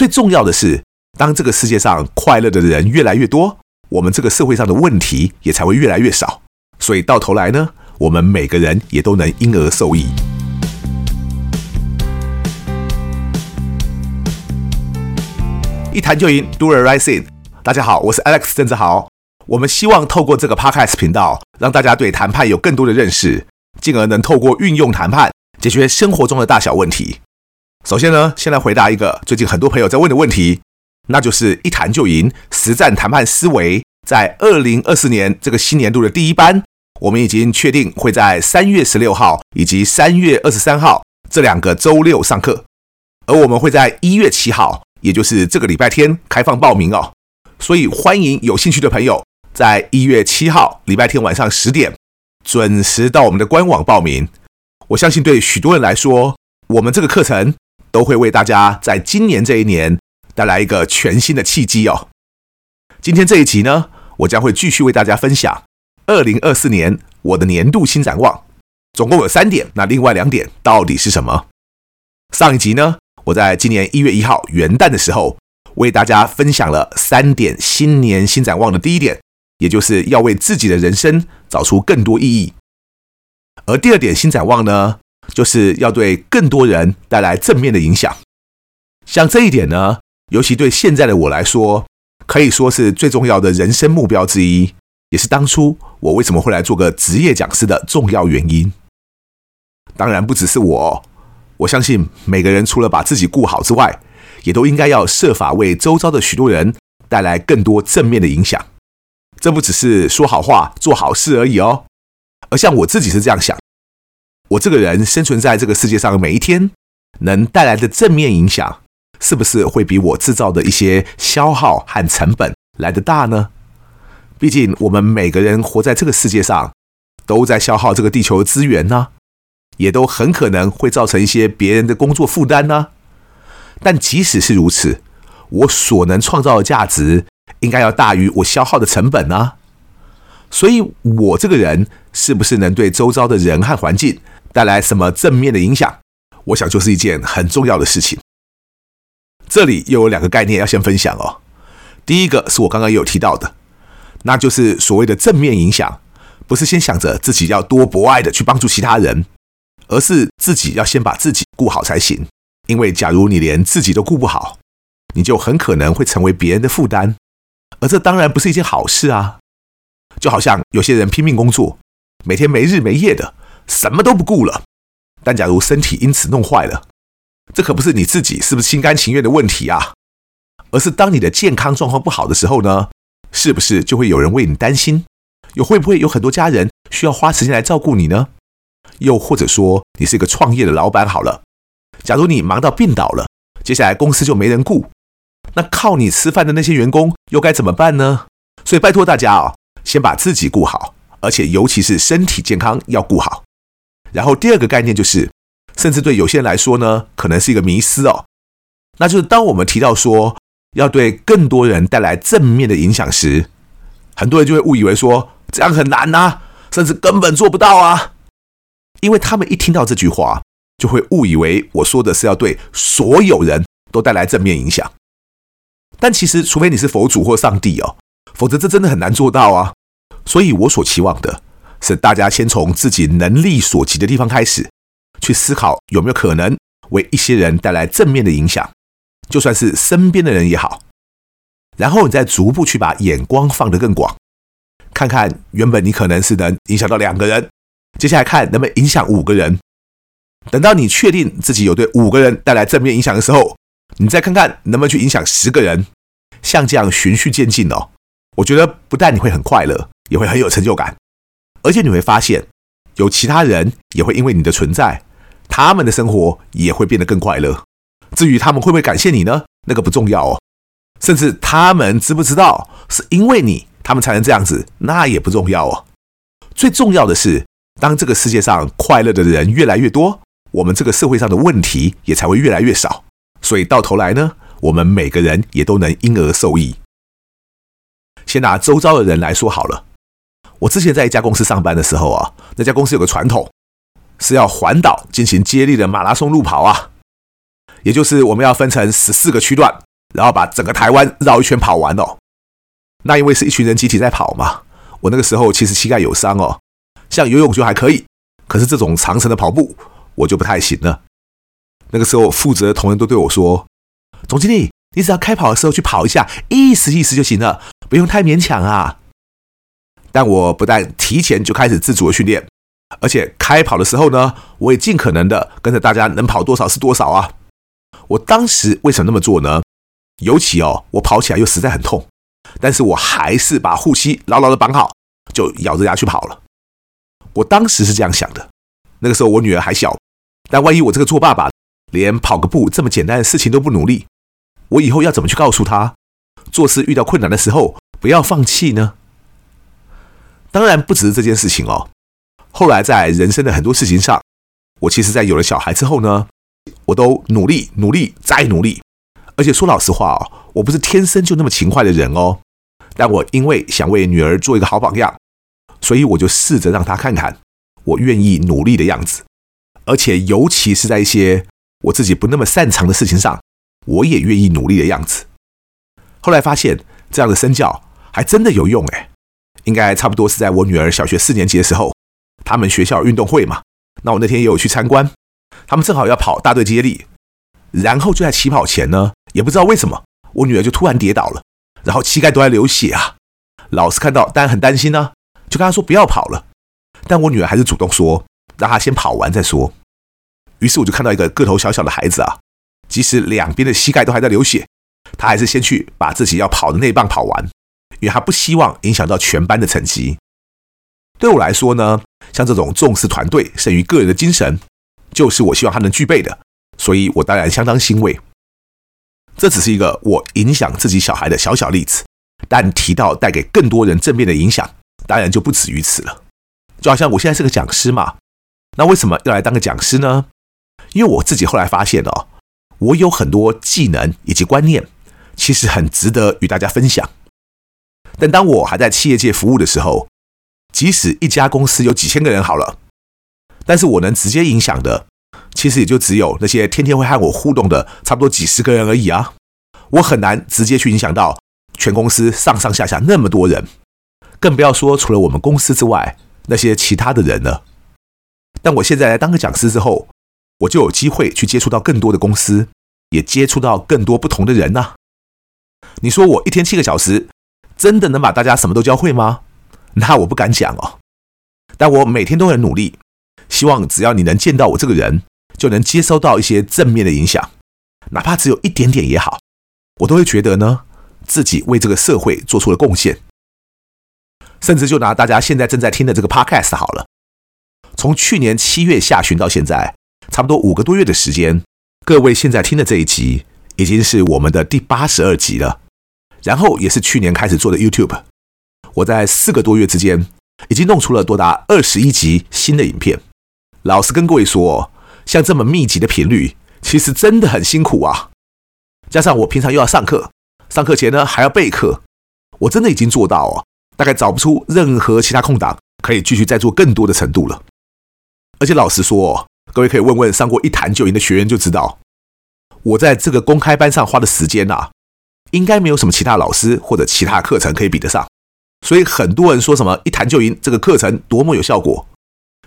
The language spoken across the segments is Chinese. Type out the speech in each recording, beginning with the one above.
最重要的是，当这个世界上快乐的人越来越多，我们这个社会上的问题也才会越来越少。所以到头来呢，我们每个人也都能因而受益。一谈就赢，Do it right in。大家好，我是 Alex 郑志豪。我们希望透过这个 Podcast 频道，让大家对谈判有更多的认识，进而能透过运用谈判解决生活中的大小问题。首先呢，先来回答一个最近很多朋友在问的问题，那就是一谈就赢实战谈判思维，在二零二四年这个新年度的第一班。我们已经确定会在三月十六号以及三月二十三号这两个周六上课，而我们会在一月七号，也就是这个礼拜天开放报名哦。所以欢迎有兴趣的朋友在一月七号礼拜天晚上十点准时到我们的官网报名。我相信对许多人来说，我们这个课程都会为大家在今年这一年带来一个全新的契机哦。今天这一集呢，我将会继续为大家分享。二零二四年我的年度新展望，总共有三点。那另外两点到底是什么？上一集呢，我在今年一月一号元旦的时候，为大家分享了三点新年新展望的第一点，也就是要为自己的人生找出更多意义。而第二点新展望呢，就是要对更多人带来正面的影响。像这一点呢，尤其对现在的我来说，可以说是最重要的人生目标之一。也是当初我为什么会来做个职业讲师的重要原因。当然不只是我，我相信每个人除了把自己顾好之外，也都应该要设法为周遭的许多人带来更多正面的影响。这不只是说好话、做好事而已哦。而像我自己是这样想，我这个人生存在这个世界上的每一天，能带来的正面影响，是不是会比我制造的一些消耗和成本来得大呢？毕竟，我们每个人活在这个世界上，都在消耗这个地球的资源呢，也都很可能会造成一些别人的工作负担呢。但即使是如此，我所能创造的价值，应该要大于我消耗的成本呢。所以，我这个人是不是能对周遭的人和环境带来什么正面的影响？我想就是一件很重要的事情。这里又有两个概念要先分享哦。第一个是我刚刚有提到的。那就是所谓的正面影响，不是先想着自己要多博爱的去帮助其他人，而是自己要先把自己顾好才行。因为假如你连自己都顾不好，你就很可能会成为别人的负担，而这当然不是一件好事啊。就好像有些人拼命工作，每天没日没夜的，什么都不顾了，但假如身体因此弄坏了，这可不是你自己是不是心甘情愿的问题啊，而是当你的健康状况不好的时候呢，是不是就会有人为你担心？又会不会有很多家人需要花时间来照顾你呢？又或者说，你是一个创业的老板好了，假如你忙到病倒了，接下来公司就没人顾，那靠你吃饭的那些员工又该怎么办呢？所以拜托大家啊，先把自己顾好，而且尤其是身体健康要顾好。然后第二个概念就是，甚至对有些人来说呢，可能是一个迷思哦，那就是当我们提到说，要对更多人带来正面的影响时，很多人就会误以为说这样很难啊，甚至根本做不到啊。因为他们一听到这句话，就会误以为我说的是要对所有人都带来正面影响。但其实，除非你是佛祖或上帝哦，否则这真的很难做到啊。所以我所期望的是，大家先从自己能力所及的地方开始，去思考有没有可能为一些人带来正面的影响。就算是身边的人也好，然后你再逐步去把眼光放得更广，看看原本你可能是能影响到两个人，接下来看能不能影响五个人。等到你确定自己有对五个人带来正面影响的时候，你再看看能不能去影响十个人。像这样循序渐进哦，我觉得不但你会很快乐，也会很有成就感，而且你会发现有其他人也会因为你的存在，他们的生活也会变得更快乐。至于他们会不会感谢你呢？那个不重要哦。甚至他们知不知道是因为你，他们才能这样子，那也不重要哦。最重要的是，当这个世界上快乐的人越来越多，我们这个社会上的问题也才会越来越少。所以到头来呢，我们每个人也都能因而受益。先拿周遭的人来说好了。我之前在一家公司上班的时候啊，那家公司有个传统，是要环岛进行接力的马拉松路跑啊。也就是我们要分成十四个区段，然后把整个台湾绕一圈跑完哦。那因为是一群人集体在跑嘛，我那个时候其实膝盖有伤哦，像游泳就还可以，可是这种长程的跑步我就不太行了。那个时候负责的同仁都对我说：“总经理，你只要开跑的时候去跑一下，意思意思就行了，不用太勉强啊。”但我不但提前就开始自主的训练，而且开跑的时候呢，我也尽可能的跟着大家能跑多少是多少啊。我当时为什么那么做呢？尤其哦，我跑起来又实在很痛，但是我还是把护膝牢牢的绑好，就咬着牙去跑了。我当时是这样想的，那个时候我女儿还小，但万一我这个做爸爸连跑个步这么简单的事情都不努力，我以后要怎么去告诉她，做事遇到困难的时候不要放弃呢？当然不只是这件事情哦。后来在人生的很多事情上，我其实，在有了小孩之后呢，我都努力、努力再努力。而且说老实话哦，我不是天生就那么勤快的人哦。但我因为想为女儿做一个好榜样，所以我就试着让她看看我愿意努力的样子。而且尤其是在一些我自己不那么擅长的事情上，我也愿意努力的样子。后来发现这样的身教还真的有用诶。应该差不多是在我女儿小学四年级的时候，他们学校运动会嘛，那我那天也有去参观，他们正好要跑大队接力，然后就在起跑前呢，也不知道为什么，我女儿就突然跌倒了，然后膝盖都在流血啊。老师看到当然很担心呢、就跟她说不要跑了，但我女儿还是主动说让她先跑完再说。于是我就看到一个个头小小的孩子啊，即使两边的膝盖都还在流血，他还是先去把自己要跑的那一棒跑完。因为他不希望影响到全班的成绩。对我来说呢，像这种重视团队胜于个人的精神，就是我希望他能具备的。所以我当然相当欣慰。这只是一个我影响自己小孩的小小例子，但提到带给更多人正面的影响，当然就不止于此了。就好像我现在是个讲师嘛，那为什么要来当个讲师呢？因为我自己后来发现哦，我有很多技能以及观念，其实很值得与大家分享。但当我还在企业界服务的时候，即使一家公司有几千个人好了，但是我能直接影响的，其实也就只有那些天天会和我互动的差不多几十个人而已啊。我很难直接去影响到全公司上上下下那么多人，更不要说除了我们公司之外那些其他的人了。但我现在来当个讲师之后，我就有机会去接触到更多的公司，也接触到更多不同的人呐。你说我一天七个小时，真的能把大家什么都教会吗？那我不敢讲哦。但我每天都很努力，希望只要你能见到我这个人，就能接收到一些正面的影响，哪怕只有一点点也好，我都会觉得呢，自己为这个社会做出了贡献。甚至就拿大家现在正在听的这个 Podcast 好了，从去年七月下旬到现在，差不多五个多月的时间，各位现在听的这一集，已经是我们的第八十二集了。然后也是去年开始做的 YouTube，我在四个多月之间已经弄出了多达二十一集新的影片。老实跟各位说，像这么密集的频率，其实真的很辛苦啊。加上我平常又要上课，上课前呢还要备课，我真的已经做到哦，大概找不出任何其他空档可以继续再做更多的程度了。而且老实说，各位可以问问上过一谈就赢的学员就知道，我在这个公开班上花的时间啊。应该没有什么其他老师或者其他课程可以比得上，所以很多人说什么一谈就赢这个课程多么有效果，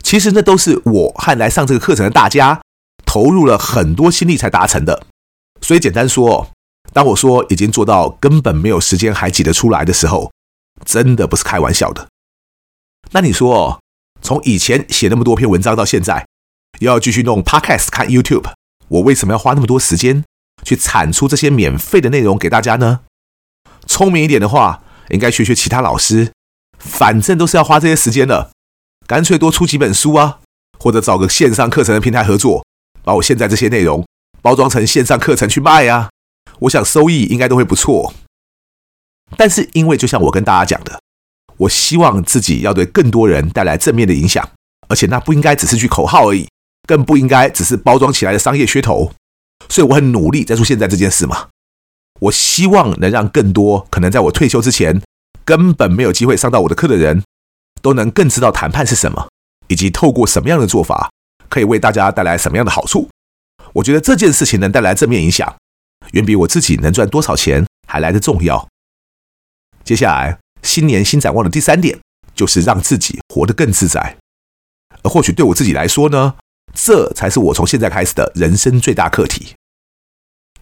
其实那都是我和来上这个课程的大家投入了很多心力才达成的。所以简单说，当我说已经做到根本没有时间还挤得出来的时候，真的不是开玩笑的。那你说，从以前写那么多篇文章到现在，又要继续弄 Podcast 看 YouTube，我为什么要花那么多时间？去产出这些免费的内容给大家呢？聪明一点的话，应该学学其他老师，反正都是要花这些时间的，干脆多出几本书啊，或者找个线上课程的平台合作，把我现在这些内容包装成线上课程去卖啊。我想收益应该都会不错。但是因为就像我跟大家讲的，我希望自己要对更多人带来正面的影响，而且那不应该只是句口号而已，更不应该只是包装起来的商业噱头。所以我很努力在做现在这件事嘛。我希望能让更多可能在我退休之前根本没有机会上到我的课的人，都能更知道谈判是什么，以及透过什么样的做法可以为大家带来什么样的好处。我觉得这件事情能带来正面影响，远比我自己能赚多少钱还来得重要。接下来，新年新展望的第三点，就是让自己活得更自在。而或许对我自己来说呢，这才是我从现在开始的人生最大课题。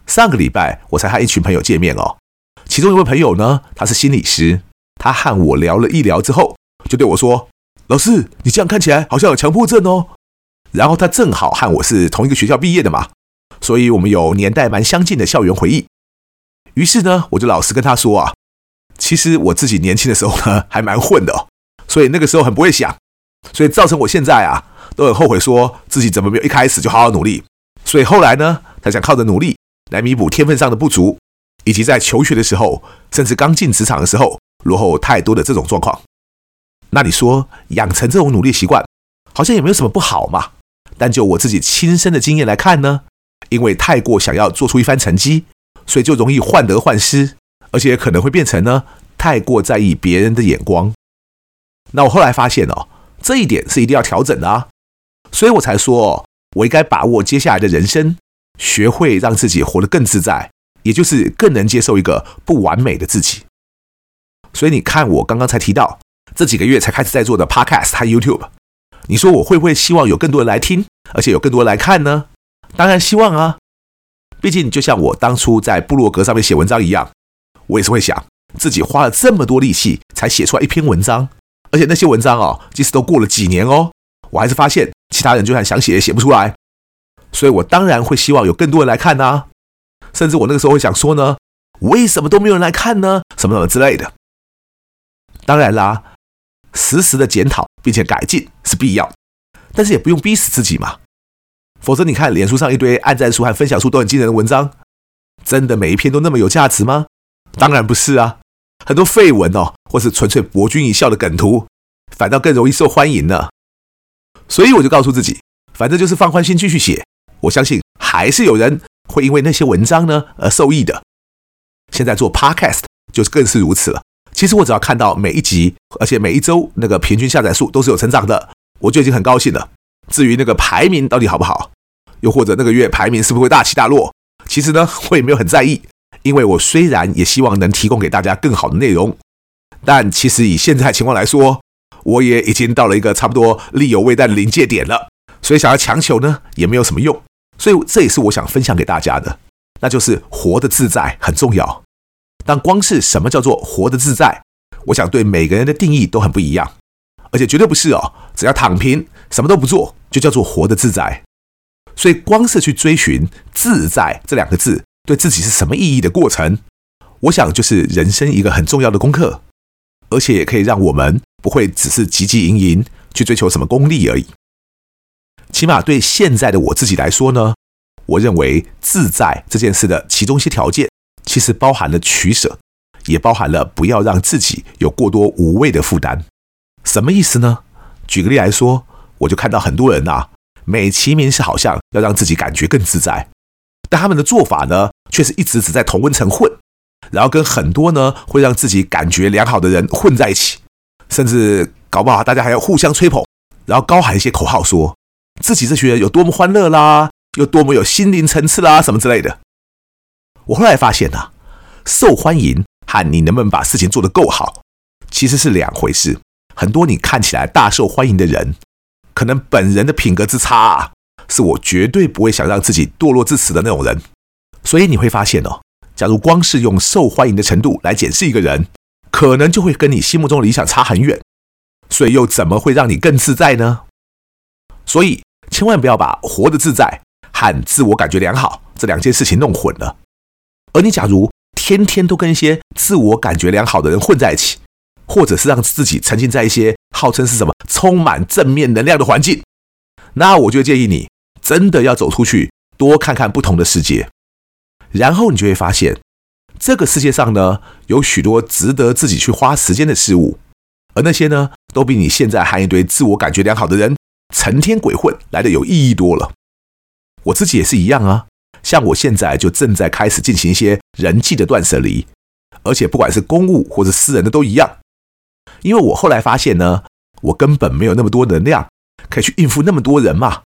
上个礼拜，我才和一群朋友见面哦，其中一位朋友呢，他是心理师，他和我聊了一聊之后，就对我说：“老师，你这样看起来好像有强迫症哦。”然后他正好和我是同一个学校毕业的嘛，所以我们有年代蛮相近的校园回忆。于是呢，我就老实跟他说啊，其实我自己年轻的时候呢，还蛮混的哦，所以那个时候很不会想，所以造成我现在啊都很后悔，说自己怎么没有一开始就好好努力。所以后来呢，他想靠着努力来弥补天分上的不足，以及在求学的时候，甚至刚进职场的时候落后太多的这种状况。那你说养成这种努力习惯，好像也没有什么不好嘛？但就我自己亲身的经验来看呢，因为太过想要做出一番成绩，所以就容易患得患失，而且可能会变成呢太过在意别人的眼光。那我后来发现哦，这一点是一定要调整的啊，所以我才说，我应该把握接下来的人生，学会让自己活得更自在，也就是更能接受一个不完美的自己。所以你看，我刚刚才提到这几个月才开始在做的 Podcast 和 YouTube。你说我会不会希望有更多人来听，而且有更多人来看呢？当然希望啊！毕竟就像我当初在部落格上面写文章一样，我也是会想自己花了这么多力气才写出来一篇文章，而且那些文章哦，即使都过了几年哦，我还是发现其他人就算想写也写不出来，所以我当然会希望有更多人来看呐。甚至我那个时候会想说呢，为什么都没有人来看呢？什么什么之类的。当然啦。实时的检讨并且改进是必要，但是也不用逼死自己嘛。否则你看，脸书上一堆按赞数和分享数都很惊人的文章，真的每一篇都那么有价值吗？当然不是啊，很多废文哦，或是纯粹博君一笑的梗图，反倒更容易受欢迎呢。所以我就告诉自己，反正就是放宽心继续写，我相信还是有人会因为那些文章呢而受益的。现在做 Podcast 就是更是如此了。其实我只要看到每一集，而且每一周那个平均下载数都是有成长的，我就已经很高兴了。至于那个排名到底好不好，又或者那个月排名是不是会大起大落，其实呢，我也没有很在意，因为我虽然也希望能提供给大家更好的内容，但其实以现在情况来说，我也已经到了一个差不多力有未逮的临界点了，所以想要强求呢，也没有什么用。所以这也是我想分享给大家的，那就是活得自在很重要。但光是什么叫做活得自在，我想对每个人的定义都很不一样，而且绝对不是哦，只要躺平什么都不做就叫做活得自在。所以光是去追寻“自在”这两个字对自己是什么意义的过程，我想就是人生一个很重要的功课，而且也可以让我们不会只是汲汲营营去追求什么功利而已。起码对现在的我自己来说呢，我认为自在这件事的其中一些条件。其实包含了取舍，也包含了不要让自己有过多无谓的负担。什么意思呢？举个例来说，我就看到很多人呐、啊，美其名是好像要让自己感觉更自在，但他们的做法呢，却是一直只在同温层混，然后跟很多呢会让自己感觉良好的人混在一起，甚至搞不好大家还要互相吹捧，然后高喊一些口号说，自己这群人有多么欢乐啦，有多么有心灵层次啦，什么之类的。我后来发现啊，受欢迎和你能不能把事情做得够好，其实是两回事。很多你看起来大受欢迎的人，可能本人的品格之差啊，是我绝对不会想让自己堕落至此的那种人。所以你会发现哦，假如光是用受欢迎的程度来检视一个人，可能就会跟你心目中的理想差很远。所以又怎么会让你更自在呢？所以千万不要把活得自在和自我感觉良好这两件事情弄混了。而你假如天天都跟一些自我感觉良好的人混在一起，或者是让自己沉浸在一些号称是什么充满正面能量的环境，那我就建议你真的要走出去，多看看不同的世界，然后你就会发现，这个世界上呢，有许多值得自己去花时间的事物，而那些呢，都比你现在和一堆自我感觉良好的人成天鬼混来的有意义多了。我自己也是一样啊。像我现在就正在开始进行一些人际的断舍离，而且不管是公务或者私人的都一样，因为我后来发现呢，我根本没有那么多能量可以去应付那么多人嘛，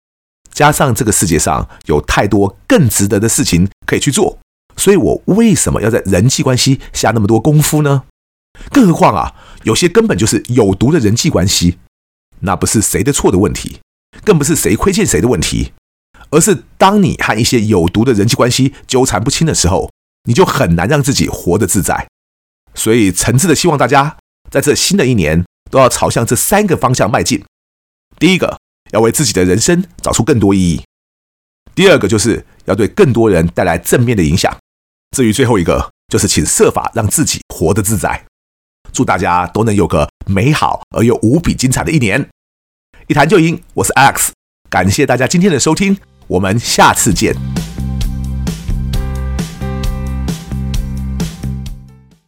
加上这个世界上有太多更值得的事情可以去做，所以我为什么要在人际关系下那么多功夫呢？更何况啊，有些根本就是有毒的人际关系，那不是谁的错的问题，更不是谁亏欠谁的问题，而是当你和一些有毒的人际关系纠缠不清的时候，你就很难让自己活得自在。所以诚挚的希望大家在这新的一年都要朝向这三个方向迈进。第一个，要为自己的人生找出更多意义；第二个，就是要对更多人带来正面的影响。至于最后一个，就是请设法让自己活得自在。祝大家都能有个美好而又无比精彩的一年。一谈就赢，我是 Alex，感谢大家今天的收听，我们下次见。